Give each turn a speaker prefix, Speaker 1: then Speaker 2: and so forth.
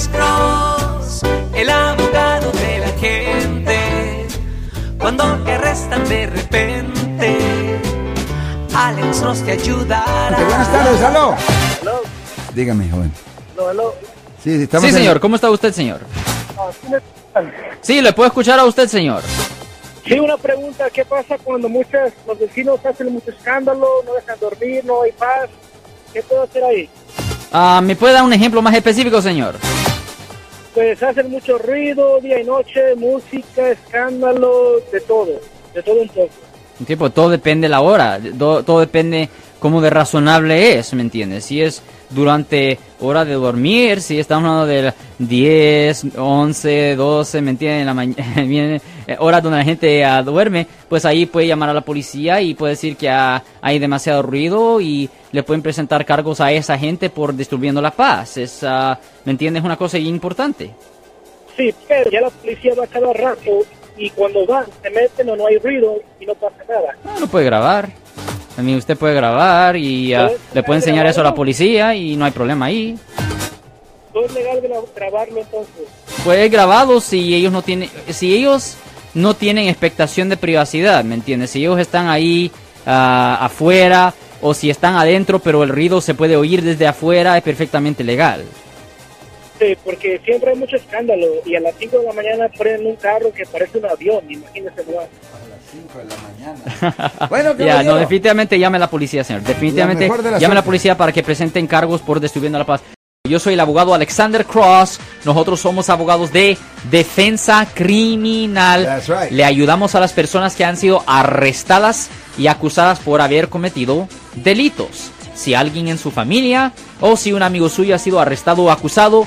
Speaker 1: Alex Cross, el abogado de la gente. Cuando te arrestan de repente, Alex Cross te ayudará.
Speaker 2: Buenas tardes, aló. Dígame, joven. Sí, sí, estamos
Speaker 3: Sí,
Speaker 2: en-
Speaker 3: señor. ¿Cómo está usted, señor?
Speaker 4: Ah, ¿sí
Speaker 3: le puedo escuchar a usted, señor.
Speaker 4: Sí, una pregunta, ¿qué pasa cuando muchas, los vecinos hacen mucho escándalo, no dejan dormir, no hay paz? ¿Qué puedo hacer ahí?
Speaker 3: Ah, ¿Me puede dar un ejemplo más específico, señor?
Speaker 4: Pues hacen mucho ruido, día y noche, música, escándalo, de todo, de todo un poco.
Speaker 3: Tipo, todo depende de la hora, do- todo, depende cómo de razonable es, ¿me entiendes? Si es durante hora de dormir, si estamos hablando de las 10, 11, 12, ¿me entienden? La mañana, eh, hora donde la gente ah, duerme, pues ahí puede llamar a la policía y puede decir que ah, hay demasiado ruido y le pueden presentar cargos a esa gente por distribuyendo la paz. Es, ah, ¿me entiendes? Una cosa importante.
Speaker 4: Sí, pero ya la policía va cada rato y cuando van, se meten o no hay ruido y no pasa nada.
Speaker 3: No, no puede grabar. A mí usted puede grabar y ah,
Speaker 4: ¿Puedes
Speaker 3: le puede enseñar eso a la policía y no hay problema ahí.
Speaker 4: ¿No es legal gra- grabarlo entonces?
Speaker 3: Fue grabado si ellos no tienen, si ellos no tienen expectación de privacidad, ¿me entiendes? Si ellos están ahí ah, afuera o si están adentro, pero el ruido se puede oír desde afuera, es perfectamente legal.
Speaker 4: Sí, porque siempre hay mucho escándalo y a las 5 de la mañana ponen un carro que parece un avión, imagínese nomás.
Speaker 2: Bueno,
Speaker 3: Ya, no, definitivamente llame a la policía, señor. Definitivamente
Speaker 2: La de la
Speaker 3: llame a la policía para que presenten cargos por destruyendo la paz. Yo soy el abogado Alexander Cross. Nosotros somos abogados de defensa criminal.
Speaker 2: That's right.
Speaker 3: Le ayudamos a las personas que han sido arrestadas y acusadas por haber cometido delitos. Si alguien en su familia o si un amigo suyo ha sido arrestado o acusado,